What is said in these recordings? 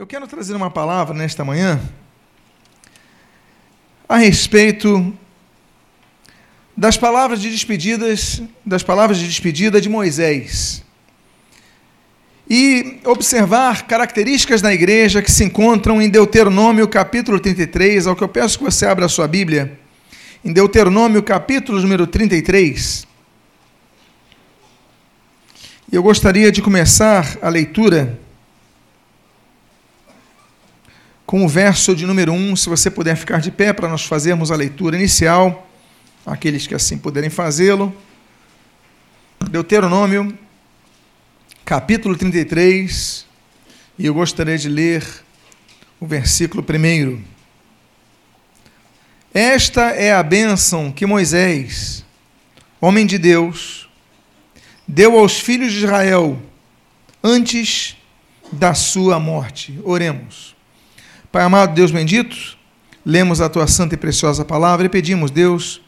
Eu quero trazer uma palavra nesta manhã a respeito das palavras de despedidas, das palavras de despedida de Moisés. E observar características da igreja que se encontram em Deuteronômio capítulo 33, ao que eu peço que você abra a sua Bíblia. Em Deuteronômio capítulo número 33. E eu gostaria de começar a leitura com o verso de número 1, se você puder ficar de pé para nós fazermos a leitura inicial, aqueles que assim puderem fazê-lo. Deuteronômio, capítulo 33, e eu gostaria de ler o versículo primeiro. Esta é a bênção que Moisés, homem de Deus, deu aos filhos de Israel antes da sua morte. Oremos. Pai amado, Deus bendito, lemos a tua santa e preciosa palavra e pedimos, Deus,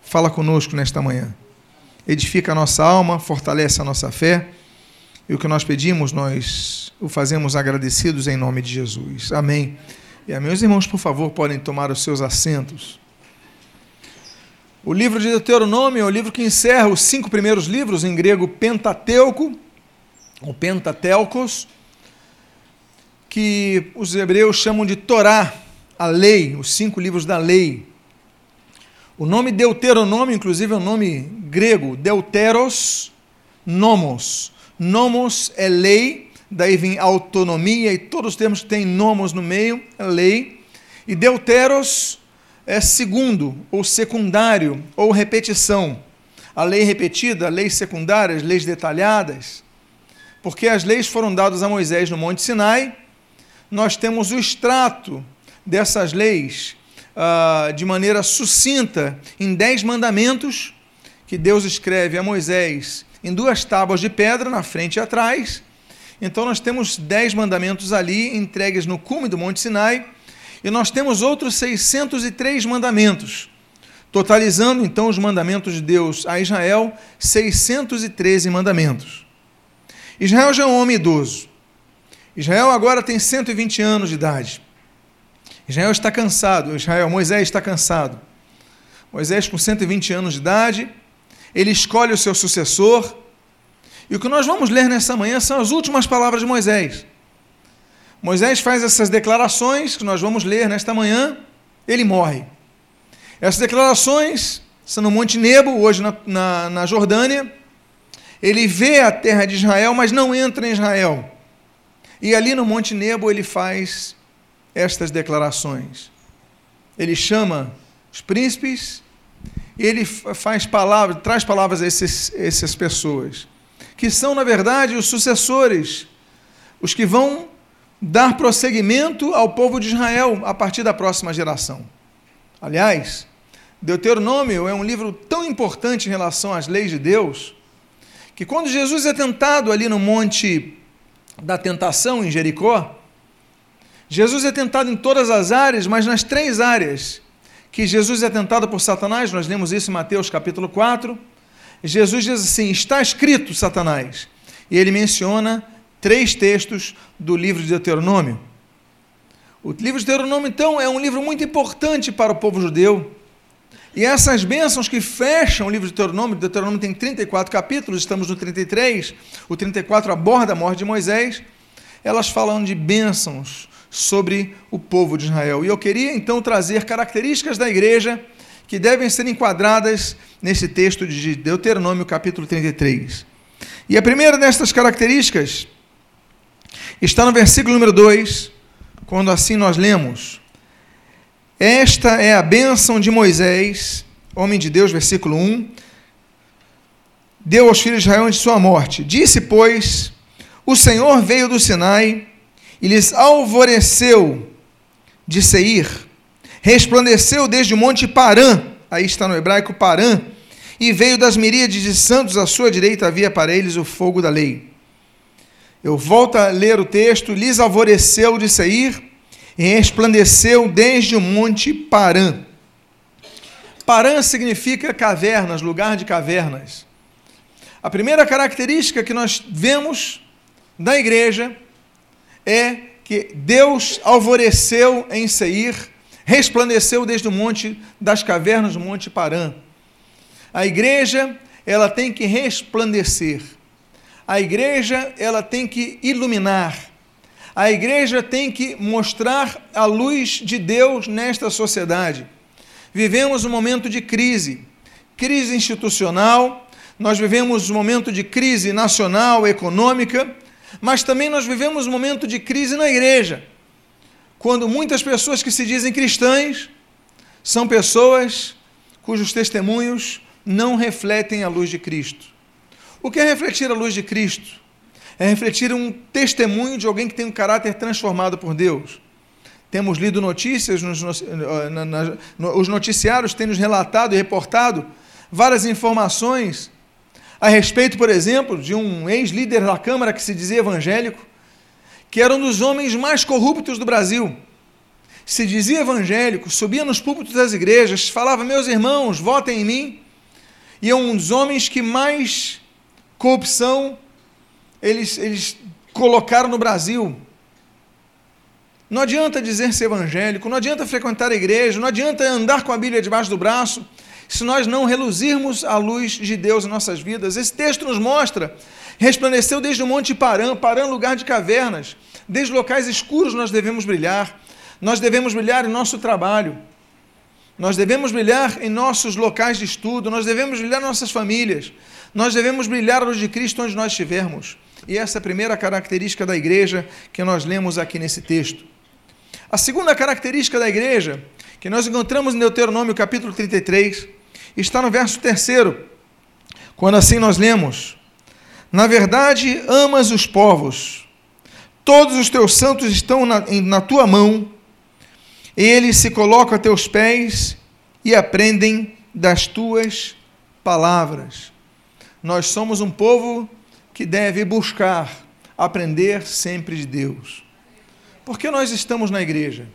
fala conosco nesta manhã. Edifica a nossa alma, fortalece a nossa fé. E o que nós pedimos, nós o fazemos agradecidos em nome de Jesus. Amém. E a meus irmãos, por favor, podem tomar os seus assentos. O livro de Deuteronômio é o livro que encerra os cinco primeiros livros, em grego Pentateuco, ou Pentateucos, que os hebreus chamam de Torá, a lei, os cinco livros da lei. O nome Deuteronômio, inclusive, é um nome grego, Deuteros nomos. Nomos é lei, daí vem autonomia e todos os termos que têm nomos no meio, é lei. E Deuteros é segundo, ou secundário, ou repetição. A lei repetida, leis secundárias, leis detalhadas, porque as leis foram dadas a Moisés no Monte Sinai nós temos o extrato dessas leis uh, de maneira sucinta em dez mandamentos que Deus escreve a Moisés em duas tábuas de pedra, na frente e atrás. Então nós temos dez mandamentos ali entregues no cume do Monte Sinai e nós temos outros 603 mandamentos, totalizando então os mandamentos de Deus a Israel, 613 mandamentos. Israel já é um homem idoso. Israel agora tem 120 anos de idade. Israel está cansado, Israel, Moisés está cansado. Moisés, com 120 anos de idade, ele escolhe o seu sucessor. E o que nós vamos ler nessa manhã são as últimas palavras de Moisés. Moisés faz essas declarações que nós vamos ler nesta manhã, ele morre. Essas declarações são no Monte Nebo, hoje na, na, na Jordânia. Ele vê a terra de Israel, mas não entra em Israel. E ali no Monte Nebo ele faz estas declarações. Ele chama os príncipes e ele faz palavras, traz palavras a esses, essas pessoas, que são, na verdade, os sucessores, os que vão dar prosseguimento ao povo de Israel a partir da próxima geração. Aliás, Deuteronômio é um livro tão importante em relação às leis de Deus, que quando Jesus é tentado ali no Monte da tentação em Jericó, Jesus é tentado em todas as áreas, mas nas três áreas que Jesus é tentado por Satanás, nós lemos isso em Mateus capítulo 4. Jesus diz assim: Está escrito, Satanás. E ele menciona três textos do livro de Deuteronômio. O livro de Deuteronômio, então, é um livro muito importante para o povo judeu. E essas bênçãos que fecham o livro de Deuteronômio, Deuteronômio tem 34 capítulos, estamos no 33, o 34 aborda a morte de Moisés, elas falam de bênçãos sobre o povo de Israel. E eu queria então trazer características da igreja que devem ser enquadradas nesse texto de Deuteronômio, capítulo 33. E a primeira destas características está no versículo número 2, quando assim nós lemos: esta é a bênção de Moisés, homem de Deus, versículo 1. Deu aos filhos de Israel antes de sua morte. Disse, pois, o Senhor veio do Sinai e lhes alvoreceu de Seir, resplandeceu desde o monte Parã, aí está no hebraico Parã, e veio das miríades de santos à sua direita havia para eles o fogo da lei. Eu volto a ler o texto, lhes alvoreceu de Seir, e resplandeceu desde o monte Parã. Parã significa cavernas, lugar de cavernas. A primeira característica que nós vemos da igreja é que Deus alvoreceu em Seir, resplandeceu desde o monte das cavernas do monte Parã. A igreja, ela tem que resplandecer. A igreja, ela tem que iluminar. A igreja tem que mostrar a luz de Deus nesta sociedade. Vivemos um momento de crise, crise institucional, nós vivemos um momento de crise nacional, econômica, mas também nós vivemos um momento de crise na igreja, quando muitas pessoas que se dizem cristãs são pessoas cujos testemunhos não refletem a luz de Cristo. O que é refletir a luz de Cristo? É refletir um testemunho de alguém que tem um caráter transformado por Deus. Temos lido notícias, nos, na, na, os noticiários têm nos relatado e reportado várias informações a respeito, por exemplo, de um ex-líder da Câmara que se dizia evangélico, que era um dos homens mais corruptos do Brasil. Se dizia evangélico, subia nos púlpitos das igrejas, falava: Meus irmãos, votem em mim. E é um dos homens que mais corrupção eles, eles colocaram no Brasil. Não adianta dizer ser evangélico, não adianta frequentar a igreja, não adianta andar com a Bíblia debaixo do braço, se nós não reluzirmos a luz de Deus em nossas vidas. Esse texto nos mostra: resplandeceu desde o Monte Parã, Parã, lugar de cavernas, desde locais escuros nós devemos brilhar, nós devemos brilhar em nosso trabalho, nós devemos brilhar em nossos locais de estudo, nós devemos brilhar em nossas famílias, nós devemos brilhar a luz de Cristo onde nós estivermos. E essa é a primeira característica da igreja que nós lemos aqui nesse texto. A segunda característica da igreja, que nós encontramos em Deuteronômio capítulo 33, está no verso terceiro, quando assim nós lemos: Na verdade, amas os povos, todos os teus santos estão na, na tua mão, eles se colocam a teus pés e aprendem das tuas palavras. Nós somos um povo que deve buscar aprender sempre de Deus. Por que nós estamos na igreja?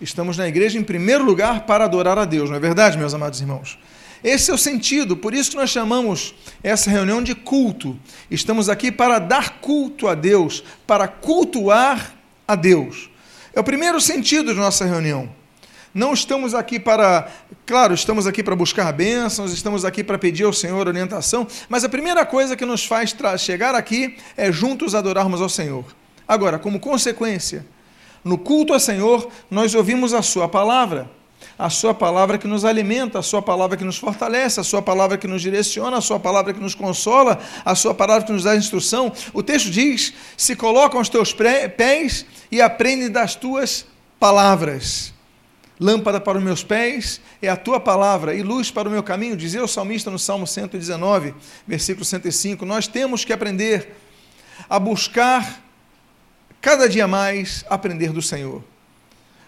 Estamos na igreja, em primeiro lugar, para adorar a Deus, não é verdade, meus amados irmãos? Esse é o sentido, por isso que nós chamamos essa reunião de culto. Estamos aqui para dar culto a Deus, para cultuar a Deus. É o primeiro sentido de nossa reunião. Não estamos aqui para, claro, estamos aqui para buscar bênçãos, estamos aqui para pedir ao Senhor orientação, mas a primeira coisa que nos faz chegar aqui é juntos adorarmos ao Senhor. Agora, como consequência, no culto ao Senhor, nós ouvimos a Sua palavra. A Sua palavra que nos alimenta, a Sua palavra que nos fortalece, a Sua palavra que nos direciona, a Sua palavra que nos consola, a Sua palavra que nos dá instrução. O texto diz: se colocam os teus pés e aprendem das tuas palavras. Lâmpada para os meus pés é a tua palavra e luz para o meu caminho, dizia o salmista no Salmo 119, versículo 105. Nós temos que aprender a buscar cada dia mais aprender do Senhor.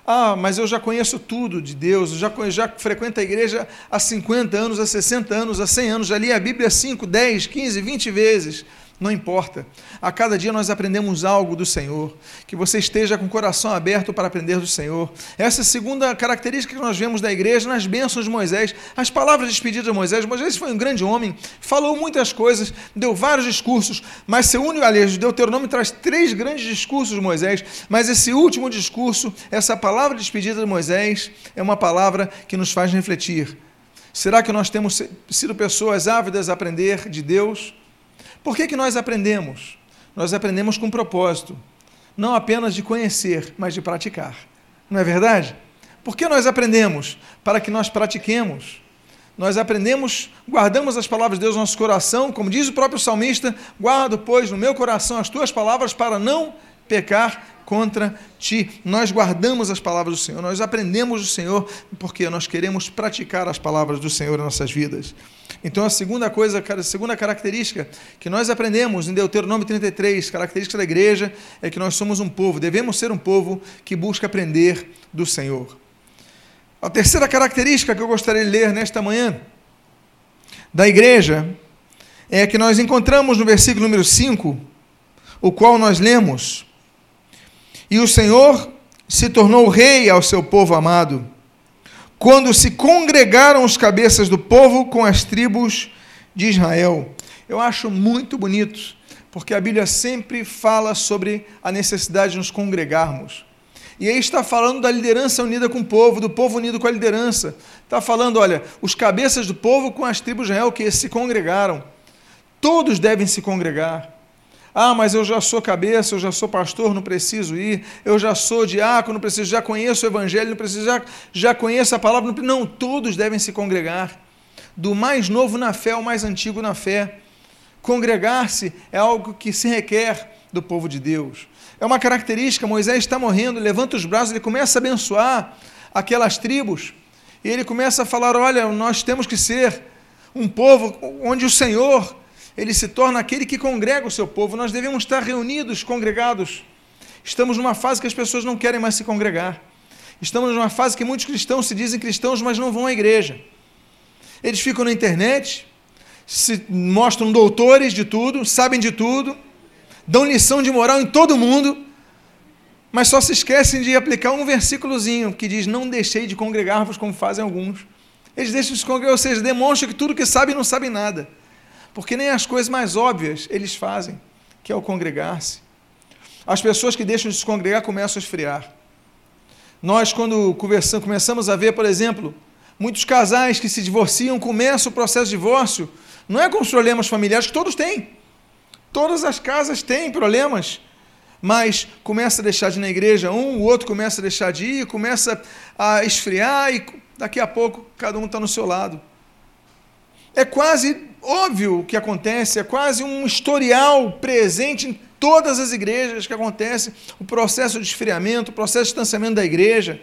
Ah, mas eu já conheço tudo de Deus, eu já, já frequento a igreja há 50 anos, há 60 anos, há 100 anos, já li a Bíblia 5, 10, 15, 20 vezes. Não importa. A cada dia nós aprendemos algo do Senhor. Que você esteja com o coração aberto para aprender do Senhor. Essa é a segunda característica que nós vemos da igreja nas bênçãos de Moisés. As palavras despedidas de Moisés. Moisés foi um grande homem, falou muitas coisas, deu vários discursos, mas seu único, aliás, Deuteronômio traz três grandes discursos de Moisés, mas esse último discurso, essa palavra despedida de Moisés, é uma palavra que nos faz refletir. Será que nós temos sido pessoas ávidas a aprender de Deus? Por que, que nós aprendemos? Nós aprendemos com propósito, não apenas de conhecer, mas de praticar. Não é verdade? Por que nós aprendemos? Para que nós pratiquemos. Nós aprendemos, guardamos as palavras de Deus no nosso coração, como diz o próprio salmista: guardo, pois, no meu coração as tuas palavras para não pecar contra ti. Nós guardamos as palavras do Senhor, nós aprendemos do Senhor porque nós queremos praticar as palavras do Senhor em nossas vidas. Então, a segunda coisa, a segunda característica que nós aprendemos em Deuteronômio 33, característica da igreja, é que nós somos um povo, devemos ser um povo que busca aprender do Senhor. A terceira característica que eu gostaria de ler nesta manhã da igreja é que nós encontramos no versículo número 5, o qual nós lemos: e o Senhor se tornou rei ao seu povo amado, quando se congregaram os cabeças do povo com as tribos de Israel. Eu acho muito bonito porque a Bíblia sempre fala sobre a necessidade de nos congregarmos. E aí está falando da liderança unida com o povo, do povo unido com a liderança. Está falando, olha, os cabeças do povo com as tribos de Israel que se congregaram. Todos devem se congregar. Ah, mas eu já sou cabeça, eu já sou pastor, não preciso ir. Eu já sou diácono, não preciso, já conheço o evangelho, não preciso, já, já conheço a palavra. Não, não, todos devem se congregar. Do mais novo na fé ao mais antigo na fé. Congregar-se é algo que se requer do povo de Deus. É uma característica, Moisés está morrendo, levanta os braços, ele começa a abençoar aquelas tribos. E ele começa a falar: olha, nós temos que ser um povo onde o Senhor ele se torna aquele que congrega o seu povo. Nós devemos estar reunidos, congregados. Estamos numa fase que as pessoas não querem mais se congregar. Estamos numa fase que muitos cristãos se dizem cristãos, mas não vão à igreja. Eles ficam na internet, se mostram doutores de tudo, sabem de tudo, dão lição de moral em todo mundo, mas só se esquecem de aplicar um versículozinho que diz: Não deixei de congregar-vos como fazem alguns. Eles deixam de se congregar, ou seja, demonstram que tudo que sabem não sabem nada porque nem as coisas mais óbvias eles fazem, que é o congregar-se. As pessoas que deixam de se congregar começam a esfriar. Nós, quando conversamos, começamos a ver, por exemplo, muitos casais que se divorciam, começam o processo de divórcio, não é com os problemas familiares que todos têm. Todas as casas têm problemas, mas começa a deixar de ir na igreja um, o outro começa a deixar de ir, começa a esfriar e daqui a pouco cada um está no seu lado. É quase óbvio o que acontece, é quase um historial presente em todas as igrejas que acontece o processo de esfriamento, o processo de distanciamento da igreja.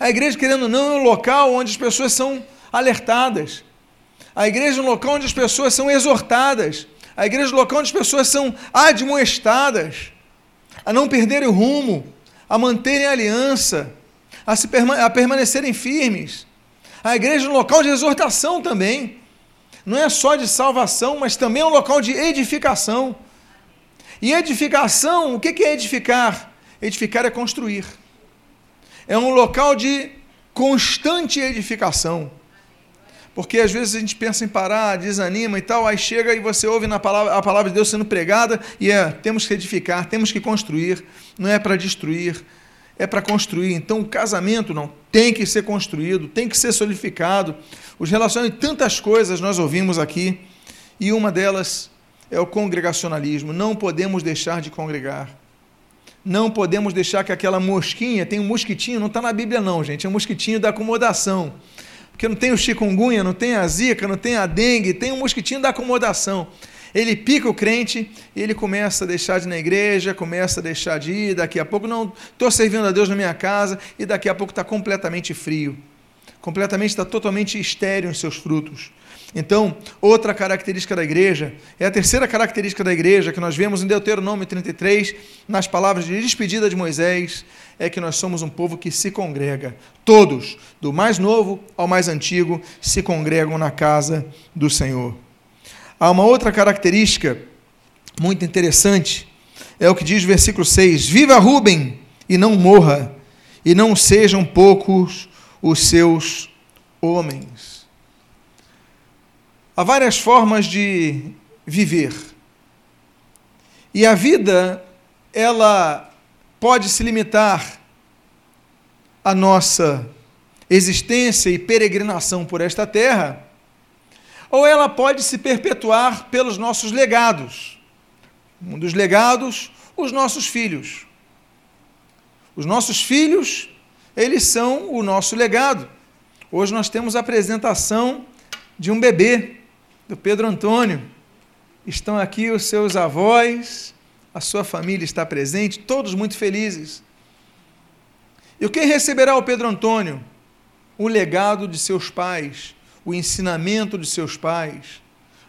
A igreja, querendo ou não, é um local onde as pessoas são alertadas. A igreja é um local onde as pessoas são exortadas. A igreja é um local onde as pessoas são admoestadas a não perderem o rumo, a manterem a aliança, a, se perma a permanecerem firmes. A igreja é um local de exortação também não é só de salvação, mas também é um local de edificação. E edificação, o que é edificar? Edificar é construir. É um local de constante edificação. Porque às vezes a gente pensa em parar, desanima e tal, aí chega e você ouve na palavra, a palavra de Deus sendo pregada e é, temos que edificar, temos que construir, não é para destruir, é para construir. Então, o casamento não tem que ser construído, tem que ser solidificado. Os relacionamentos, tantas coisas nós ouvimos aqui, e uma delas é o congregacionalismo. Não podemos deixar de congregar. Não podemos deixar que aquela mosquinha, tem um mosquitinho, não está na Bíblia não, gente, é um mosquitinho da acomodação. Porque não tem o chikungunya, não tem a zika, não tem a dengue, tem um mosquitinho da acomodação ele pica o crente e ele começa a deixar de ir na igreja, começa a deixar de ir, daqui a pouco não estou servindo a Deus na minha casa e daqui a pouco está completamente frio, completamente está totalmente estéreo em seus frutos. Então, outra característica da igreja, é a terceira característica da igreja que nós vemos em Deuteronômio 33, nas palavras de despedida de Moisés, é que nós somos um povo que se congrega. Todos, do mais novo ao mais antigo, se congregam na casa do Senhor. Há uma outra característica muito interessante, é o que diz o versículo 6: Viva Rubem e não morra, e não sejam poucos os seus homens. Há várias formas de viver. E a vida, ela pode se limitar à nossa existência e peregrinação por esta terra, ou ela pode se perpetuar pelos nossos legados. Um dos legados, os nossos filhos. Os nossos filhos, eles são o nosso legado. Hoje nós temos a apresentação de um bebê, do Pedro Antônio. Estão aqui os seus avós, a sua família está presente, todos muito felizes. E quem receberá o Pedro Antônio? O legado de seus pais, o ensinamento de seus pais.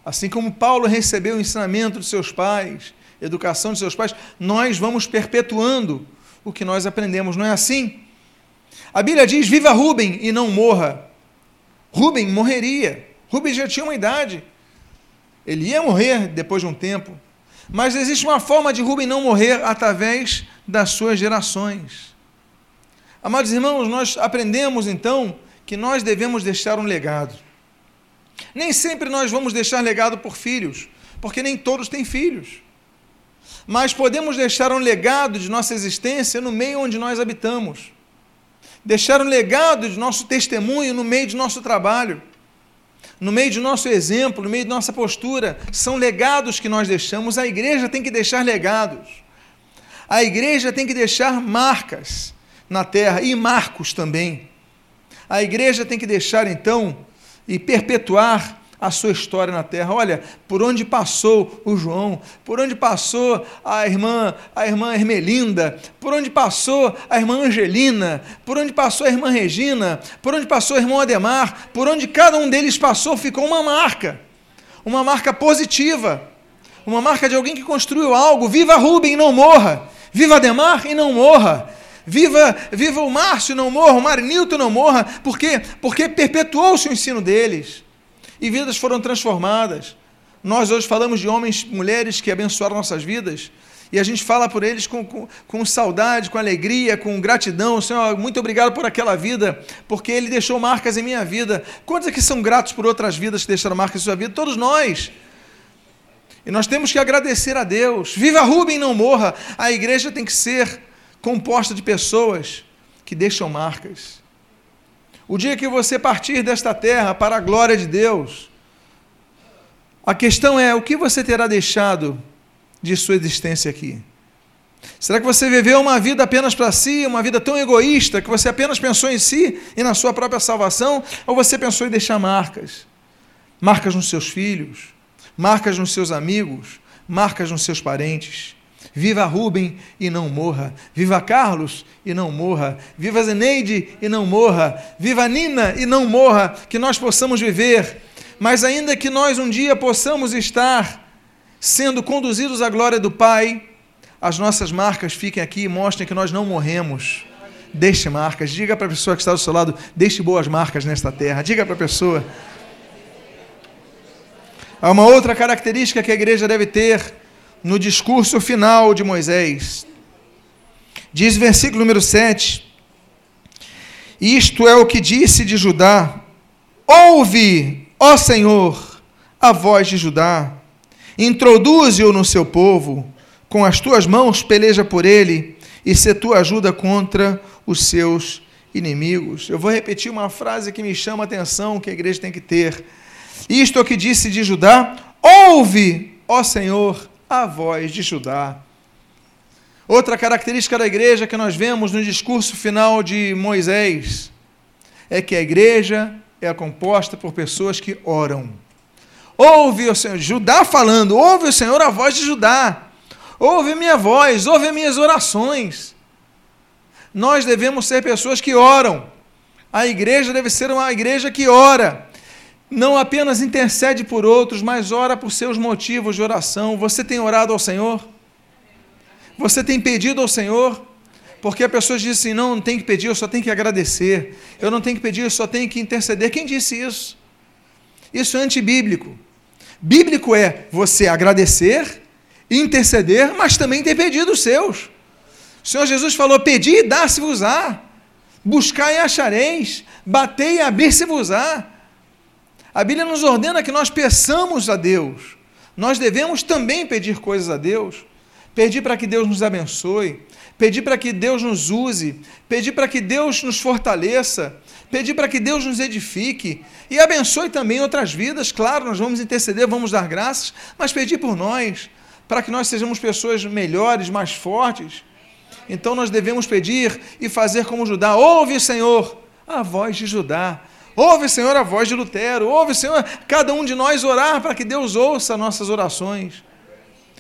Assim como Paulo recebeu o ensinamento de seus pais, educação de seus pais, nós vamos perpetuando o que nós aprendemos, não é assim? A Bíblia diz: viva Rubem e não morra. Rubem morreria. Rubem já tinha uma idade. Ele ia morrer depois de um tempo. Mas existe uma forma de Rubem não morrer através das suas gerações. Amados irmãos, nós aprendemos então que nós devemos deixar um legado. Nem sempre nós vamos deixar legado por filhos, porque nem todos têm filhos. mas podemos deixar um legado de nossa existência no meio onde nós habitamos. Deixar um legado de nosso testemunho no meio de nosso trabalho, no meio de nosso exemplo, no meio de nossa postura. São legados que nós deixamos. A igreja tem que deixar legados. A igreja tem que deixar marcas na terra e marcos também. A igreja tem que deixar então e perpetuar a sua história na terra. Olha, por onde passou o João, por onde passou a irmã, a irmã Hermelinda, por onde passou a irmã Angelina, por onde passou a irmã Regina, por onde passou o irmão Ademar, por onde cada um deles passou, ficou uma marca. Uma marca positiva. Uma marca de alguém que construiu algo. Viva Rubem, não morra. Viva Ademar e não morra. Viva, viva o Márcio, não morra, o Marinilton não morra, por quê? Porque perpetuou-se o ensino deles e vidas foram transformadas. Nós hoje falamos de homens, mulheres que abençoaram nossas vidas, e a gente fala por eles com, com, com, saudade, com alegria, com gratidão. Senhor, muito obrigado por aquela vida, porque Ele deixou marcas em minha vida. Quantos aqui são gratos por outras vidas que deixaram marcas em sua vida? Todos nós. E nós temos que agradecer a Deus. Viva Rubem, não morra. A igreja tem que ser composta de pessoas que deixam marcas. O dia que você partir desta terra para a glória de Deus, a questão é: o que você terá deixado de sua existência aqui? Será que você viveu uma vida apenas para si, uma vida tão egoísta que você apenas pensou em si e na sua própria salvação? Ou você pensou em deixar marcas? Marcas nos seus filhos, marcas nos seus amigos, marcas nos seus parentes. Viva Rubem e não morra. Viva Carlos e não morra. Viva Zeneide e não morra. Viva Nina e não morra. Que nós possamos viver. Mas ainda que nós um dia possamos estar sendo conduzidos à glória do Pai, as nossas marcas fiquem aqui e mostrem que nós não morremos. Deixe marcas. Diga para a pessoa que está do seu lado: deixe boas marcas nesta terra. Diga para a pessoa. Há uma outra característica que a igreja deve ter no discurso final de Moisés. Diz versículo número 7: Isto é o que disse de Judá: Ouve, ó Senhor, a voz de Judá, introduze-o no seu povo, com as tuas mãos peleja por ele, e se tua ajuda contra os seus inimigos. Eu vou repetir uma frase que me chama a atenção, que a igreja tem que ter. Isto é o que disse de Judá: Ouve, ó Senhor, a voz de Judá. Outra característica da igreja que nós vemos no discurso final de Moisés é que a igreja é composta por pessoas que oram. Ouve o Senhor, Judá falando, ouve o Senhor a voz de Judá, ouve minha voz, ouve minhas orações. Nós devemos ser pessoas que oram. A igreja deve ser uma igreja que ora não apenas intercede por outros, mas ora por seus motivos de oração. Você tem orado ao Senhor? Você tem pedido ao Senhor? Porque a pessoa diz assim: não, não tem que pedir, eu só tenho que agradecer. Eu não tenho que pedir, eu só tenho que interceder. Quem disse isso? Isso é antibíblico. Bíblico é você agradecer, interceder, mas também ter pedido os seus. O Senhor Jesus falou: pedi e dá-se-vos-á. Buscai e achareis. Batei e abrir-se-vos-á. A Bíblia nos ordena que nós peçamos a Deus. Nós devemos também pedir coisas a Deus. Pedir para que Deus nos abençoe, pedir para que Deus nos use, pedir para que Deus nos fortaleça, pedir para que Deus nos edifique e abençoe também outras vidas. Claro, nós vamos interceder, vamos dar graças, mas pedir por nós, para que nós sejamos pessoas melhores, mais fortes. Então nós devemos pedir e fazer como Judá: ouve, Senhor, a voz de Judá Ouve, Senhor, a voz de Lutero. Ouve, Senhor, cada um de nós orar para que Deus ouça nossas orações.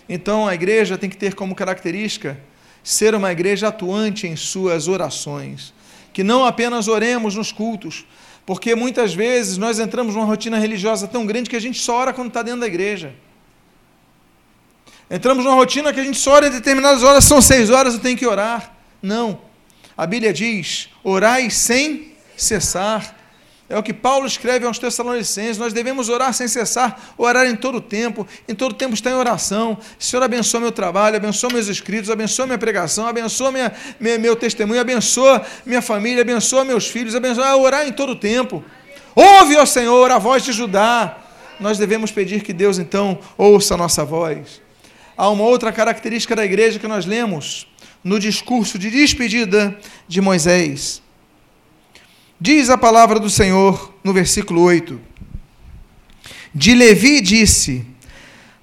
Então a igreja tem que ter como característica ser uma igreja atuante em suas orações. Que não apenas oremos nos cultos, porque muitas vezes nós entramos numa rotina religiosa tão grande que a gente só ora quando está dentro da igreja. Entramos numa rotina que a gente só ora em determinadas horas, são seis horas, eu tenho que orar. Não. A Bíblia diz: orai sem cessar. É o que Paulo escreve aos Tessalonicenses. Nós devemos orar sem cessar, orar em todo o tempo. Em todo o tempo está em oração. Senhor, abençoa meu trabalho, abençoa meus escritos, abençoa minha pregação, abençoa minha, minha, meu testemunho, abençoa minha família, abençoa meus filhos, abençoa. Orar em todo o tempo. Ouve, ó Senhor, a voz de Judá. Nós devemos pedir que Deus, então, ouça a nossa voz. há uma outra característica da igreja que nós lemos no discurso de despedida de Moisés. Diz a palavra do Senhor no versículo 8: De Levi disse: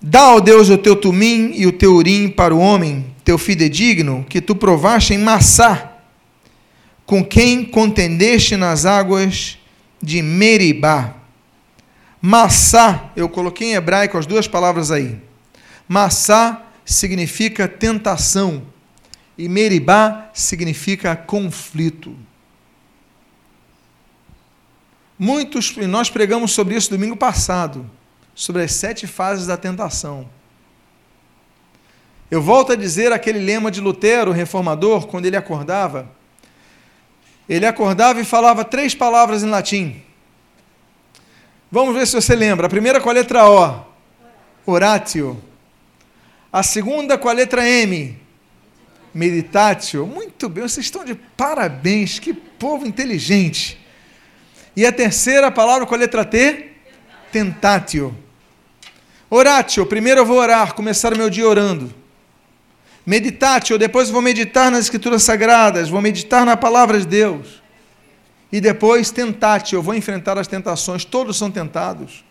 Dá ao Deus o teu tumim e o teu urim para o homem, teu fidedigno, que tu provaste em Massá, com quem contendeste nas águas de Meribá. Massá, eu coloquei em hebraico as duas palavras aí. Massá significa tentação e Meribá significa conflito. Muitos, e nós pregamos sobre isso domingo passado, sobre as sete fases da tentação. Eu volto a dizer aquele lema de Lutero, reformador, quando ele acordava. Ele acordava e falava três palavras em latim. Vamos ver se você lembra. A primeira com a letra O, oratio. A segunda com a letra M, meditatio. Muito bem, vocês estão de parabéns, que povo inteligente. E a terceira palavra com a letra T, tentatio. Oratio, primeiro eu vou orar, começar o meu dia orando. Meditatio, depois vou meditar nas escrituras sagradas, vou meditar na palavra de Deus. E depois tentatio, vou enfrentar as tentações, todos são tentados.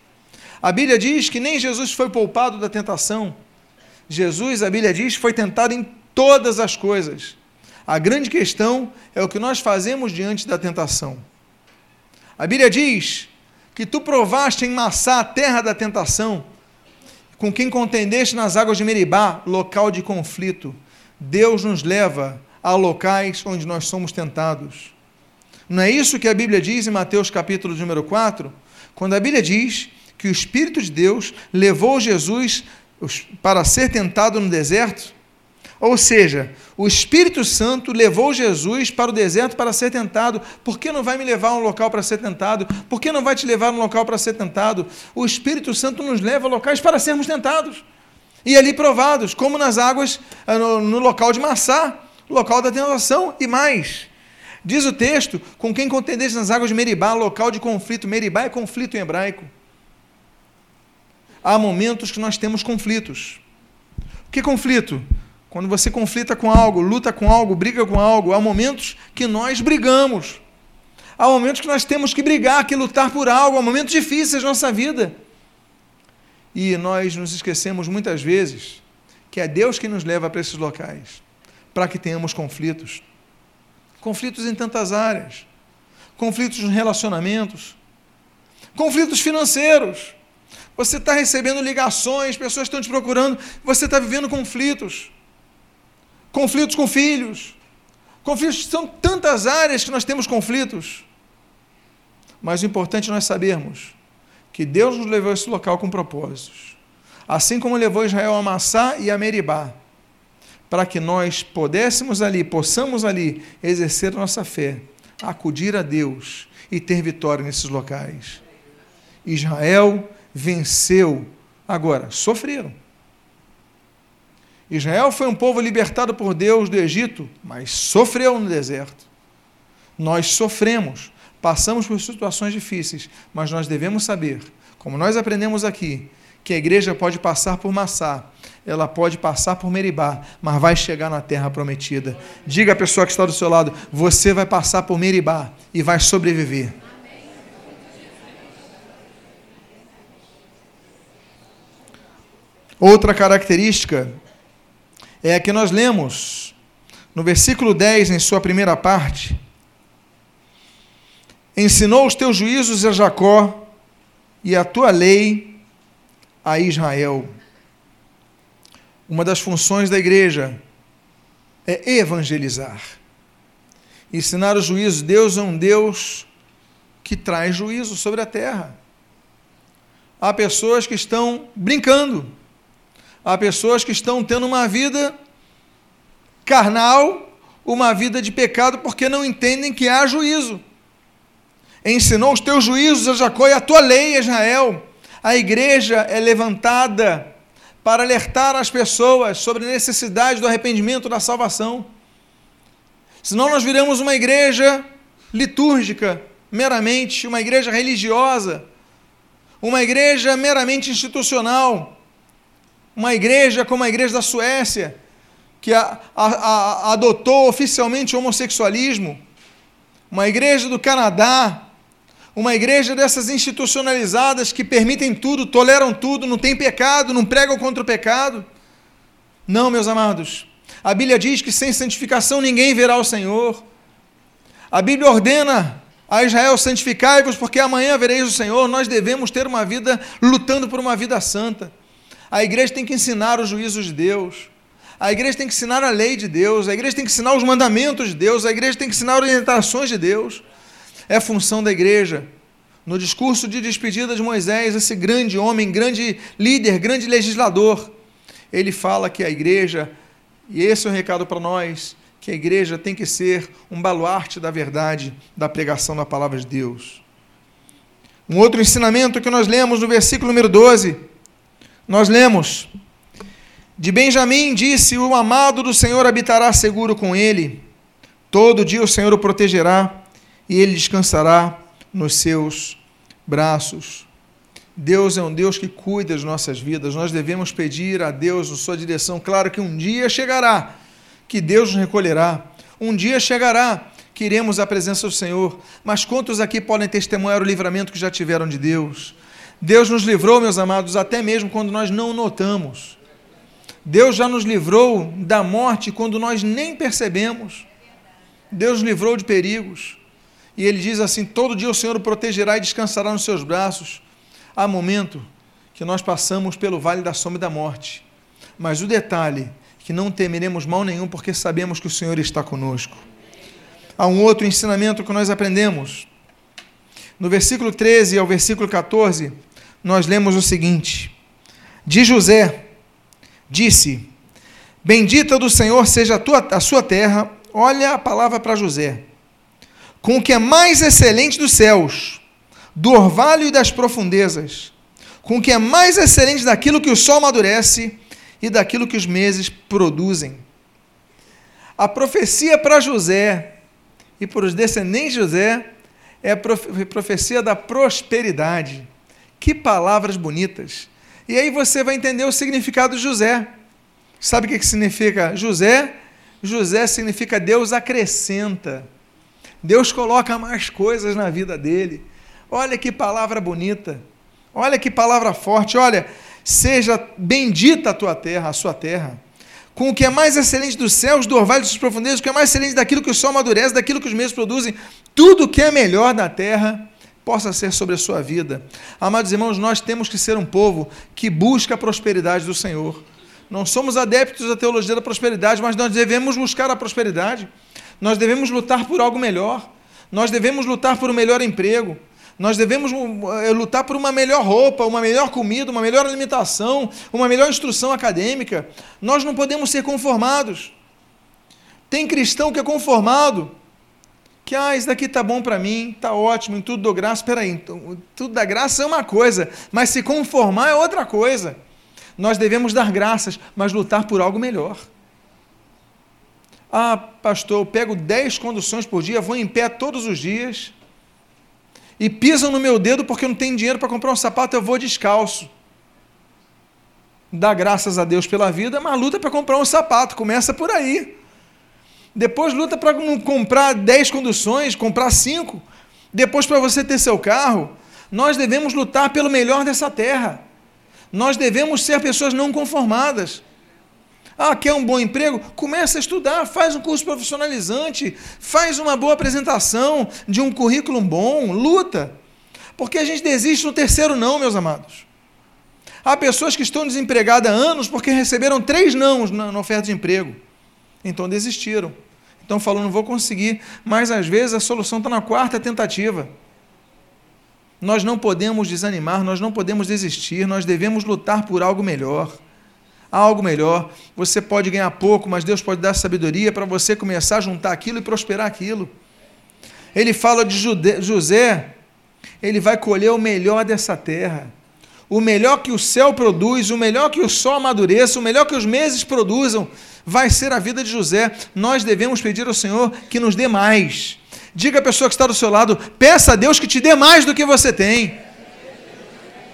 A Bíblia diz que nem Jesus foi poupado da tentação. Jesus, a Bíblia diz, foi tentado em todas as coisas. A grande questão é o que nós fazemos diante da tentação. A Bíblia diz que tu provaste em Massá a terra da tentação, com quem contendeste nas águas de Meribá, local de conflito. Deus nos leva a locais onde nós somos tentados. Não é isso que a Bíblia diz em Mateus capítulo número 4? Quando a Bíblia diz que o Espírito de Deus levou Jesus para ser tentado no deserto, ou seja, o Espírito Santo levou Jesus para o deserto para ser tentado. Por que não vai me levar a um local para ser tentado? Por que não vai te levar a um local para ser tentado? O Espírito Santo nos leva a locais para sermos tentados. E ali provados, como nas águas, ah, no, no local de Massá, local da tentação e mais. Diz o texto, com quem contendeste nas águas de Meribá, local de conflito. Meribá é conflito em hebraico. Há momentos que nós temos conflitos. Que conflito? Quando você conflita com algo, luta com algo, briga com algo, há momentos que nós brigamos. Há momentos que nós temos que brigar, que lutar por algo, há momentos difíceis na nossa vida. E nós nos esquecemos muitas vezes que é Deus que nos leva para esses locais, para que tenhamos conflitos. Conflitos em tantas áreas, conflitos nos relacionamentos, conflitos financeiros. Você está recebendo ligações, pessoas estão te procurando, você está vivendo conflitos conflitos com filhos, conflitos, são tantas áreas que nós temos conflitos. Mas o importante é nós sabermos que Deus nos levou a esse local com propósitos. Assim como levou Israel a Massá e a Meribá, para que nós pudéssemos ali, possamos ali exercer nossa fé, acudir a Deus e ter vitória nesses locais. Israel venceu. Agora, sofreram. Israel foi um povo libertado por Deus do Egito, mas sofreu no deserto. Nós sofremos, passamos por situações difíceis, mas nós devemos saber, como nós aprendemos aqui, que a igreja pode passar por Massá, ela pode passar por Meribá, mas vai chegar na terra prometida. Diga à pessoa que está do seu lado: você vai passar por Meribá e vai sobreviver. Outra característica é que nós lemos no versículo 10, em sua primeira parte. Ensinou os teus juízos a Jacó e a tua lei a Israel. Uma das funções da igreja é evangelizar. Ensinar os juízos. Deus é um Deus que traz juízo sobre a terra. Há pessoas que estão brincando Há pessoas que estão tendo uma vida carnal, uma vida de pecado, porque não entendem que há juízo. Ensinou os teus juízos a Jacó e a tua lei, Israel. A igreja é levantada para alertar as pessoas sobre a necessidade do arrependimento da salvação. Senão nós viramos uma igreja litúrgica, meramente, uma igreja religiosa, uma igreja meramente institucional, Uma igreja como a igreja da Suécia, que a, a, a, adotou oficialmente o homossexualismo. Uma igreja do Canadá, uma igreja dessas institucionalizadas que permitem tudo, toleram tudo, não tem pecado, não pregam contra o pecado. Não, meus amados. A Bíblia diz que sem santificação ninguém verá o Senhor. A Bíblia ordena a Israel: santificai-vos, porque amanhã vereis o Senhor. Nós devemos ter uma vida lutando por uma vida santa. A igreja tem que ensinar os juízos de Deus. A igreja tem que ensinar a lei de Deus. A igreja tem que ensinar os mandamentos de Deus. A igreja tem que ensinar orientações de Deus. É função da igreja. No discurso de despedida de Moisés, esse grande homem, grande líder, grande legislador, ele fala que a igreja, e esse é um recado para nós, que a igreja tem que ser um baluarte da verdade, da pregação da palavra de Deus. Um outro ensinamento que nós lemos no versículo número 12, nós lemos: De Benjamim disse: O amado do Senhor habitará seguro com ele, todo dia o Senhor o protegerá e ele descansará nos seus braços. Deus é um Deus que cuida das nossas vidas. Nós devemos pedir a Deus a sua direção. Claro que um dia chegará que Deus nos recolherá. Um dia chegará que iremos à presença do Senhor. Mas quantos aqui podem testemunhar o livramento que já tiveram de Deus? Deus nos livrou, meus amados, até mesmo quando nós não notamos. Deus já nos livrou da morte quando nós nem percebemos. Deus nos livrou de perigos. E ele diz assim: Todo dia o Senhor o protegerá e descansará nos seus braços. Há momento que nós passamos pelo vale da sombra e da morte. Mas o detalhe que não temeremos mal nenhum, porque sabemos que o Senhor está conosco. Há um outro ensinamento que nós aprendemos. No versículo 13 ao versículo 14, nós lemos o seguinte: De José, disse: Bendita do Senhor seja a, tua, a sua terra. Olha a palavra para José com o que é mais excelente dos céus, do orvalho e das profundezas, com o que é mais excelente daquilo que o sol amadurece e daquilo que os meses produzem. A profecia para José e para os descendentes de José é a profecia da prosperidade. Que palavras bonitas! E aí você vai entender o significado de José. Sabe o que significa José? José significa Deus acrescenta. Deus coloca mais coisas na vida dele. Olha que palavra bonita. Olha que palavra forte. Olha, seja bendita a tua terra, a sua terra. Com o que é mais excelente dos céus, do orvalho dos profundezas, o que é mais excelente daquilo que o sol amadurece, daquilo que os meses produzem, tudo que é melhor da terra possa ser sobre a sua vida. Amados irmãos, nós temos que ser um povo que busca a prosperidade do Senhor. Não somos adeptos da teologia da prosperidade, mas nós devemos buscar a prosperidade. Nós devemos lutar por algo melhor. Nós devemos lutar por um melhor emprego. Nós devemos eh, lutar por uma melhor roupa, uma melhor comida, uma melhor alimentação, uma melhor instrução acadêmica. Nós não podemos ser conformados. Tem cristão que é conformado, que ah, isso daqui tá bom para mim, tá ótimo, em tudo dou graça. Espera aí, então, tudo da graça é uma coisa, mas se conformar é outra coisa. Nós devemos dar graças, mas lutar por algo melhor. Ah, pastor, eu pego 10 conduções por dia, vou em pé todos os dias e pisam no meu dedo porque eu não tenho dinheiro para comprar um sapato, eu vou descalço. Dá graças a Deus pela vida, mas luta para comprar um sapato, começa por aí. Depois luta para não comprar 10 conduções, comprar 5. Depois para você ter seu carro. Nós devemos lutar pelo melhor dessa terra. Nós devemos ser pessoas não conformadas. Ah, quer um bom emprego? Começa a estudar, faz um curso profissionalizante, faz uma boa apresentação de um currículo bom, luta. Porque a gente desiste no terceiro não, meus amados. Há pessoas que estão desempregadas há anos porque receberam três nãos na oferta de emprego. Então desistiram. Então falou, não vou conseguir. Mas às vezes a solução está na quarta tentativa. Nós não podemos desanimar, nós não podemos desistir, nós devemos lutar por algo melhor algo melhor. Você pode ganhar pouco, mas Deus pode dar sabedoria para você começar a juntar aquilo e prosperar aquilo. Ele fala de José, ele vai colher o melhor dessa terra o melhor que o céu produz, o melhor que o sol amadureça, o melhor que os meses produzam, vai ser a vida de José. Nós devemos pedir ao Senhor que nos dê mais. Diga à pessoa que está do seu lado: peça a Deus que te dê mais do que você tem.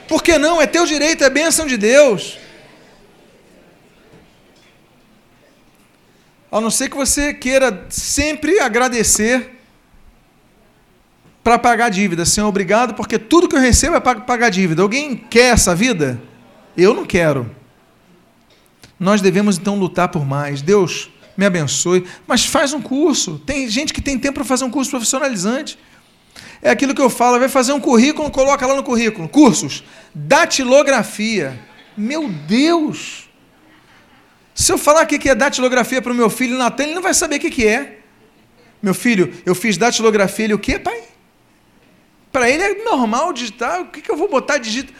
Por que não? É teu direito, é bênção de Deus. A não ser que você queira sempre agradecer para pagar dívida. Senhor, obrigado, porque tudo que eu recebo é para pagar dívida. Alguém quer essa vida? Eu não quero. Nós devemos então lutar por mais. Deus me abençoe, mas faz um curso. Tem gente que tem tempo para fazer um curso profissionalizante. É aquilo que eu falo, vai fazer um currículo, coloca lá no currículo. Cursos. Datilografia. Meu Deus! Se eu falar o que é datilografia para o meu filho Natan, ele não vai saber o que é. Meu filho, eu fiz datilografia, ele o quê, pai? Para ele é normal digitar, o que, que eu vou botar digita?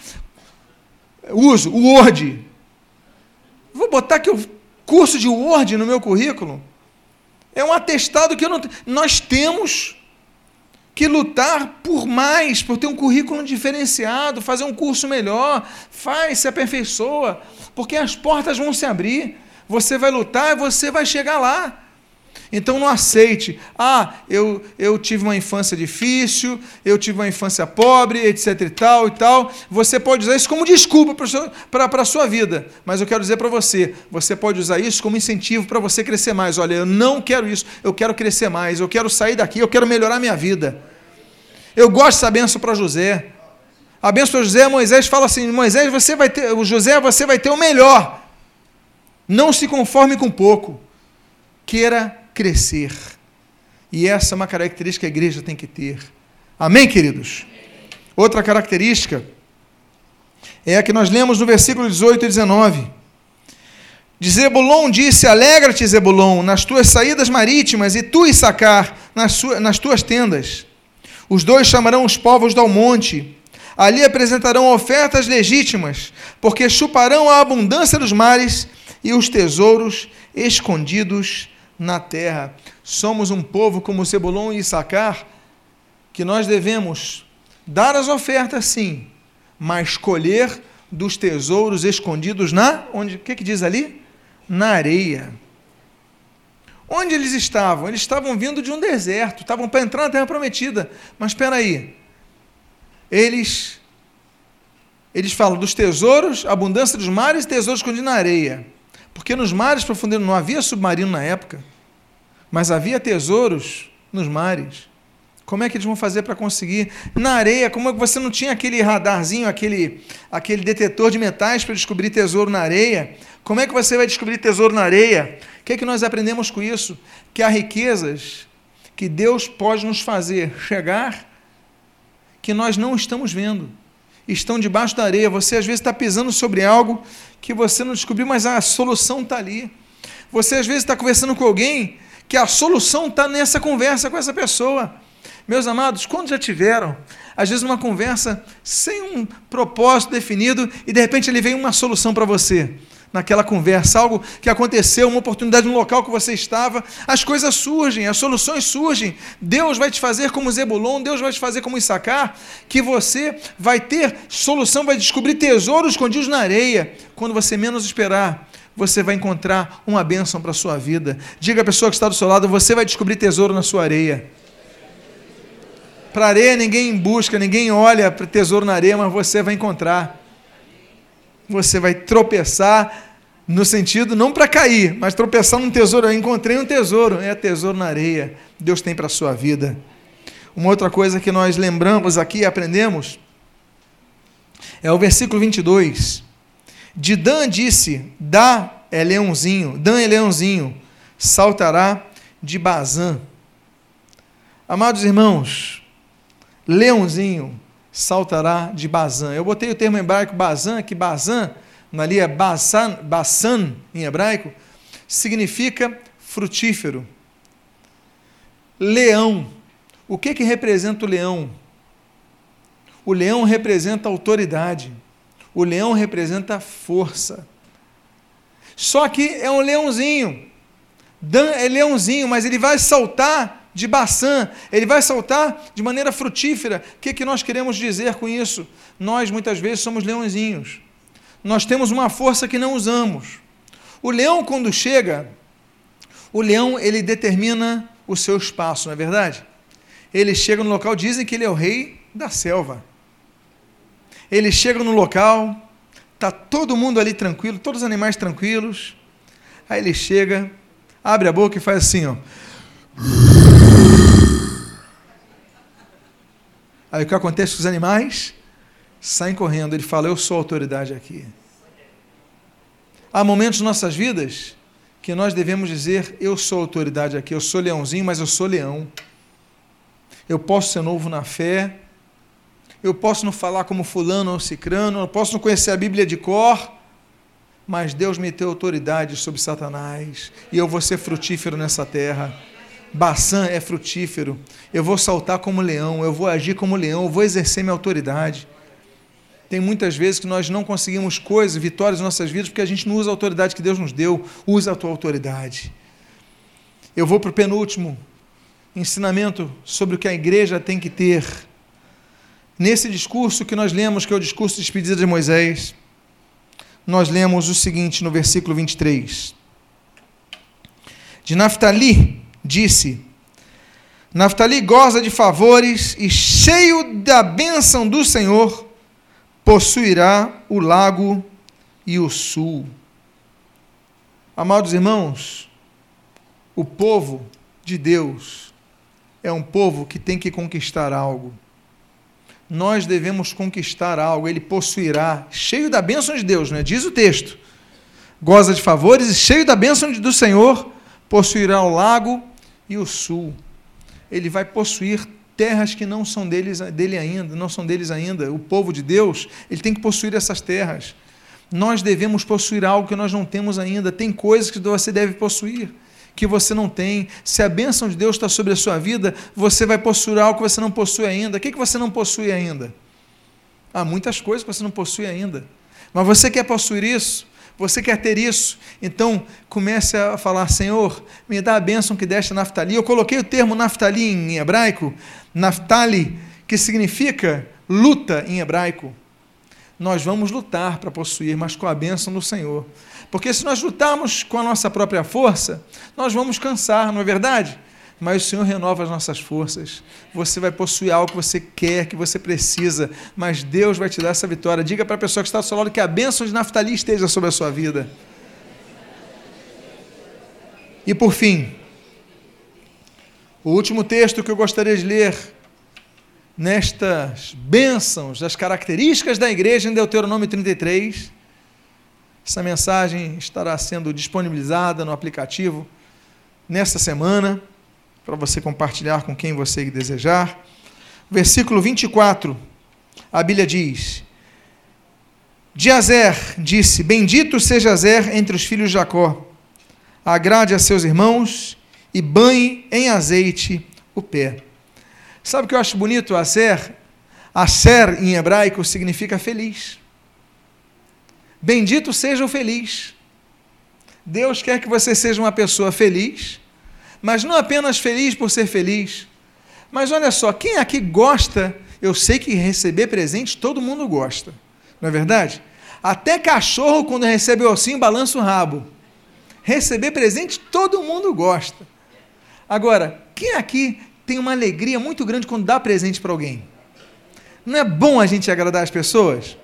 Uso, o Word. Vou botar aqui o curso de Word no meu currículo. É um atestado que eu não Nós temos que lutar por mais, por ter um currículo diferenciado, fazer um curso melhor, faz, se aperfeiçoa, porque as portas vão se abrir. Você vai lutar e você vai chegar lá. Então não aceite, ah, eu, eu tive uma infância difícil, eu tive uma infância pobre, etc e tal e tal. Você pode usar isso como desculpa para a sua vida, mas eu quero dizer para você, você pode usar isso como incentivo para você crescer mais. Olha, eu não quero isso, eu quero crescer mais, eu quero sair daqui, eu quero melhorar minha vida. Eu gosto dessa benção para José. A benção para José, Moisés fala assim: Moisés, você vai ter, José, você vai ter o melhor. Não se conforme com pouco. Queira crescer. E essa é uma característica que a igreja tem que ter. Amém, queridos? Outra característica é a que nós lemos no versículo 18 e 19. De Zebulon disse: Alegra-te, Zebulon, nas tuas saídas marítimas, e tu, Issacar, nas, nas tuas tendas. Os dois chamarão os povos do monte. Ali apresentarão ofertas legítimas, porque chuparão a abundância dos mares e os tesouros escondidos na terra. Somos um povo como Zebulon e Issacar, que nós devemos dar as ofertas sim, mas colher dos tesouros escondidos na onde o que, que diz ali? Na areia. Onde eles estavam? Eles estavam vindo de um deserto, estavam para entrar na terra prometida. Mas espera aí. Eles eles falam dos tesouros, abundância dos mares e tesouros escondidos na areia. Porque nos mares profundos não havia submarino na época, mas havia tesouros nos mares. Como é que eles vão fazer para conseguir? Na areia, como é que você não tinha aquele radarzinho, aquele, aquele detetor de metais para descobrir tesouro na areia? Como é que você vai descobrir tesouro na areia? O que é que nós aprendemos com isso? Que há riquezas que Deus pode nos fazer chegar que nós não estamos vendo. Estão debaixo da areia. Você às vezes está pisando sobre algo que você não descobriu, mas a solução está ali. Você às vezes está conversando com alguém que a solução está nessa conversa com essa pessoa. Meus amados, quando já tiveram, às vezes, uma conversa sem um propósito definido e de repente ele vem uma solução para você? Naquela conversa, algo que aconteceu, uma oportunidade no local que você estava, as coisas surgem, as soluções surgem. Deus vai te fazer como Zebulon, Deus vai te fazer como Issacar, que você vai ter solução, vai descobrir tesouros escondidos na areia, quando você menos esperar você vai encontrar uma bênção para a sua vida. Diga à pessoa que está do seu lado: você vai descobrir tesouro na sua areia. Para areia ninguém busca, ninguém olha para tesouro na areia, mas você vai encontrar. Você vai tropeçar no sentido não para cair, mas tropeçar num tesouro. Eu encontrei um tesouro, é tesouro na areia. Deus tem para a sua vida. Uma outra coisa que nós lembramos aqui aprendemos é o versículo 22. De Dan disse: Dá é leãozinho, Dan é leãozinho, saltará de Bazã. Amados irmãos, leãozinho saltará de Bazã. Eu botei o termo hebraico Bazã, que Bazã, ali é Basan, Basan em hebraico, significa frutífero. Leão. O que que representa o leão? O leão representa autoridade. O leão representa força. Só que é um leãozinho. Dan é leãozinho, mas ele vai saltar de Baçã, ele vai saltar de maneira frutífera. O que, é que nós queremos dizer com isso? Nós muitas vezes somos leõezinhos. Nós temos uma força que não usamos. O leão, quando chega, o leão ele determina o seu espaço, não é verdade? Ele chega no local, dizem que ele é o rei da selva. Ele chega no local, está todo mundo ali tranquilo, todos os animais tranquilos. Aí ele chega, abre a boca e faz assim, ó. Aí o que acontece com os animais? Saem correndo. Ele fala: Eu sou autoridade aqui. Há momentos em nossas vidas que nós devemos dizer: Eu sou autoridade aqui. Eu sou leãozinho, mas eu sou leão. Eu posso ser novo na fé. Eu posso não falar como fulano ou cicrano. Eu posso não conhecer a Bíblia de cor. Mas Deus me deu autoridade sobre Satanás. E eu vou ser frutífero nessa terra. Baçã é frutífero. Eu vou saltar como leão, eu vou agir como leão, eu vou exercer minha autoridade. Tem muitas vezes que nós não conseguimos coisas, vitórias em nossas vidas, porque a gente não usa a autoridade que Deus nos deu. Usa a tua autoridade. Eu vou para o penúltimo ensinamento sobre o que a igreja tem que ter. Nesse discurso que nós lemos, que é o discurso de despedida de Moisés, nós lemos o seguinte no versículo 23. De Naftali, disse: Naftali goza de favores e, cheio da bênção do Senhor, possuirá o lago e o sul. Amados irmãos, o povo de Deus é um povo que tem que conquistar algo. Nós devemos conquistar algo, ele possuirá, cheio da bênção de Deus, né? diz o texto. Goza de favores e cheio da bênção do Senhor, possuirá o lago e o sul. Ele vai possuir terras que não são deles, dele ainda, não são deles ainda. O povo de Deus, ele tem que possuir essas terras. Nós devemos possuir algo que nós não temos ainda. Tem coisas que você deve possuir que você não tem. Se a bênção de Deus está sobre a sua vida, você vai possuir algo que você não possui ainda. O que, que você não possui ainda? Há muitas coisas que você não possui ainda. Mas você quer possuir isso? Você quer ter isso? Então comece a falar: Senhor, me dá a bênção que deste Naftali. Eu coloquei o termo Naftali em hebraico, Naftali, que significa luta em hebraico. Nós vamos lutar para possuir, mas com a bênção do Senhor. Porque se nós lutarmos com a nossa própria força, nós vamos cansar, não é verdade? Mas o Senhor renova as nossas forças. Você vai possuir algo que você quer, que você precisa, mas Deus vai te dar essa vitória. Diga para a pessoa que está ao seu lado que a bênção de Naftali esteja sobre a sua vida. E por fim, o último texto que eu gostaria de ler nestas bênçãos, das características da igreja em Deuteronômio 33. Essa mensagem estará sendo disponibilizada no aplicativo nesta semana para você compartilhar com quem você desejar. Versículo 24, a Bíblia diz: De Azer disse: Bendito seja Azer entre os filhos de Jacó, agrade a seus irmãos e banhe em azeite o pé. Sabe o que eu acho bonito? Azer, Aser em hebraico significa feliz. Bendito seja o feliz. Deus quer que você seja uma pessoa feliz mas não apenas feliz por ser feliz. Mas olha só, quem aqui gosta, eu sei que receber presente todo mundo gosta, não é verdade? Até cachorro, quando recebe o ossinho, balança o rabo. Receber presente todo mundo gosta. Agora, quem aqui tem uma alegria muito grande quando dá presente para alguém? Não é bom a gente agradar as pessoas?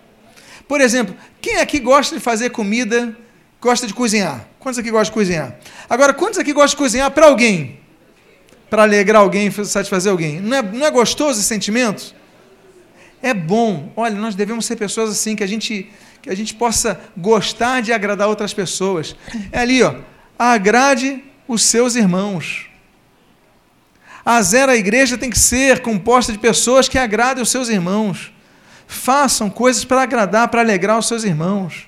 Por exemplo, quem aqui gosta de fazer comida gosta de cozinhar? Quantos aqui gostam de cozinhar? Agora, quantos aqui gostam de cozinhar para alguém? Para alegrar alguém, satisfazer alguém? Não é, não é gostoso esse sentimento? É bom. Olha, nós devemos ser pessoas assim, que a gente, que a gente possa gostar de agradar outras pessoas. É ali, ó. Agrade os seus irmãos. A zero a igreja tem que ser composta de pessoas que agradem os seus irmãos. Façam coisas para agradar, para alegrar os seus irmãos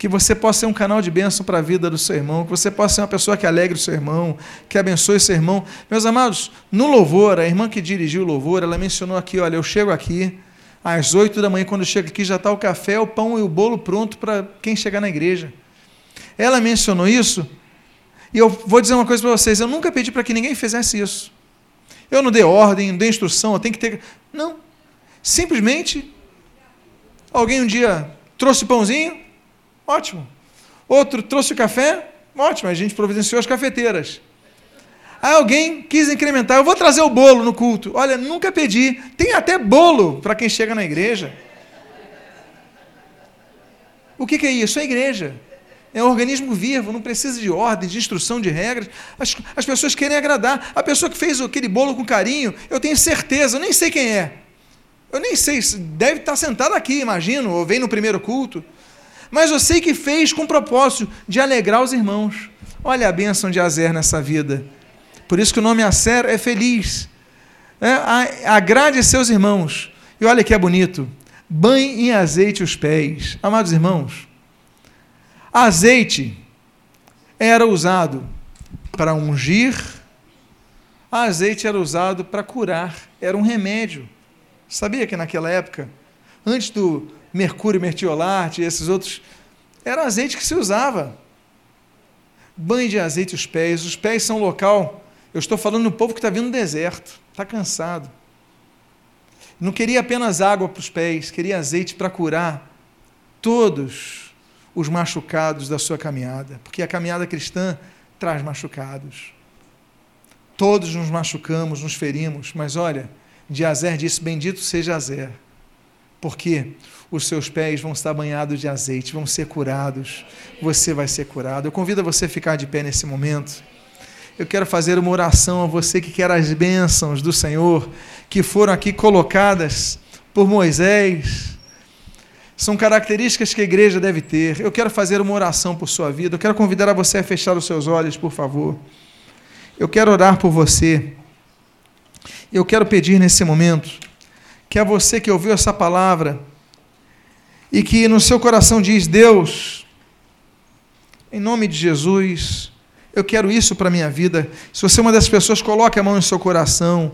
que você possa ser um canal de bênção para a vida do seu irmão, que você possa ser uma pessoa que alegre o seu irmão, que abençoe o seu irmão. Meus amados, no louvor, a irmã que dirigiu o louvor, ela mencionou aqui: olha, eu chego aqui às oito da manhã, quando eu chego aqui já está o café, o pão e o bolo pronto para quem chegar na igreja. Ela mencionou isso, e eu vou dizer uma coisa para vocês: eu nunca pedi para que ninguém fizesse isso. Eu não dei ordem, não dei instrução, eu tenho que ter. Não. Simplesmente, alguém um dia trouxe pãozinho, Ótimo. Outro trouxe o café? Ótimo, a gente providenciou as cafeteiras. Aí alguém quis incrementar, eu vou trazer o bolo no culto. Olha, nunca pedi. Tem até bolo para quem chega na igreja. O que, que é isso? É igreja. É um organismo vivo, não precisa de ordem, de instrução, de regras. As, as pessoas querem agradar. A pessoa que fez aquele bolo com carinho, eu tenho certeza, eu nem sei quem é. Eu nem sei, deve estar sentado aqui, imagino, ou vem no primeiro culto. Mas eu sei que fez com propósito de alegrar os irmãos. Olha a bênção de Azer nessa vida. Por isso que o nome Acer é feliz. É, agrade seus irmãos. E olha que é bonito. Banhe em azeite os pés. Amados irmãos, Azeite era usado para ungir, azeite era usado para curar, era um remédio. Sabia que naquela época, antes do mercúrio mertiolate esses outros, era azeite que se usava. Banho de azeite os pés, os pés são local. Eu estou falando do povo que está vindo do deserto, está cansado. Não queria apenas água para os pés, queria azeite para curar todos os machucados da sua caminhada, porque a caminhada cristã traz machucados. Todos nos machucamos, nos ferimos, mas olha, de Azer disse: Bendito seja Azer, porque os seus pés vão estar banhados de azeite, vão ser curados, você vai ser curado. Eu convido você a ficar de pé nesse momento. Eu quero fazer uma oração a você que quer as bênçãos do Senhor que foram aqui colocadas por Moisés são características que a igreja deve ter. Eu quero fazer uma oração por sua vida. Eu quero convidar a você a fechar os seus olhos, por favor. Eu quero orar por você. Eu quero pedir nesse momento que a você que ouviu essa palavra e que no seu coração diz: Deus, em nome de Jesus, eu quero isso para a minha vida. Se você é uma dessas pessoas, coloque a mão em seu coração.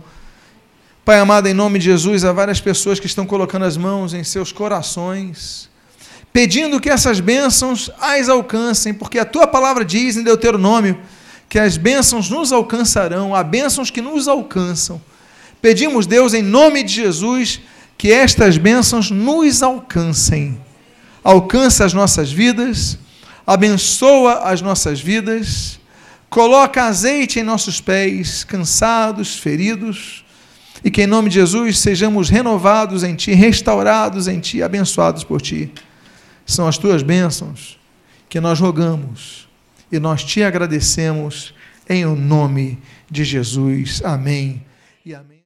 Pai amado, em nome de Jesus, há várias pessoas que estão colocando as mãos em seus corações, pedindo que essas bênçãos as alcancem, porque a tua palavra diz em Deuteronômio que as bênçãos nos alcançarão, há bênçãos que nos alcançam. Pedimos, Deus, em nome de Jesus, que estas bênçãos nos alcancem. Alcança as nossas vidas, abençoa as nossas vidas, coloca azeite em nossos pés, cansados, feridos e que em nome de Jesus sejamos renovados em Ti, restaurados em Ti, abençoados por Ti. São as Tuas bênçãos que nós rogamos e nós Te agradecemos em o nome de Jesus. Amém e amém.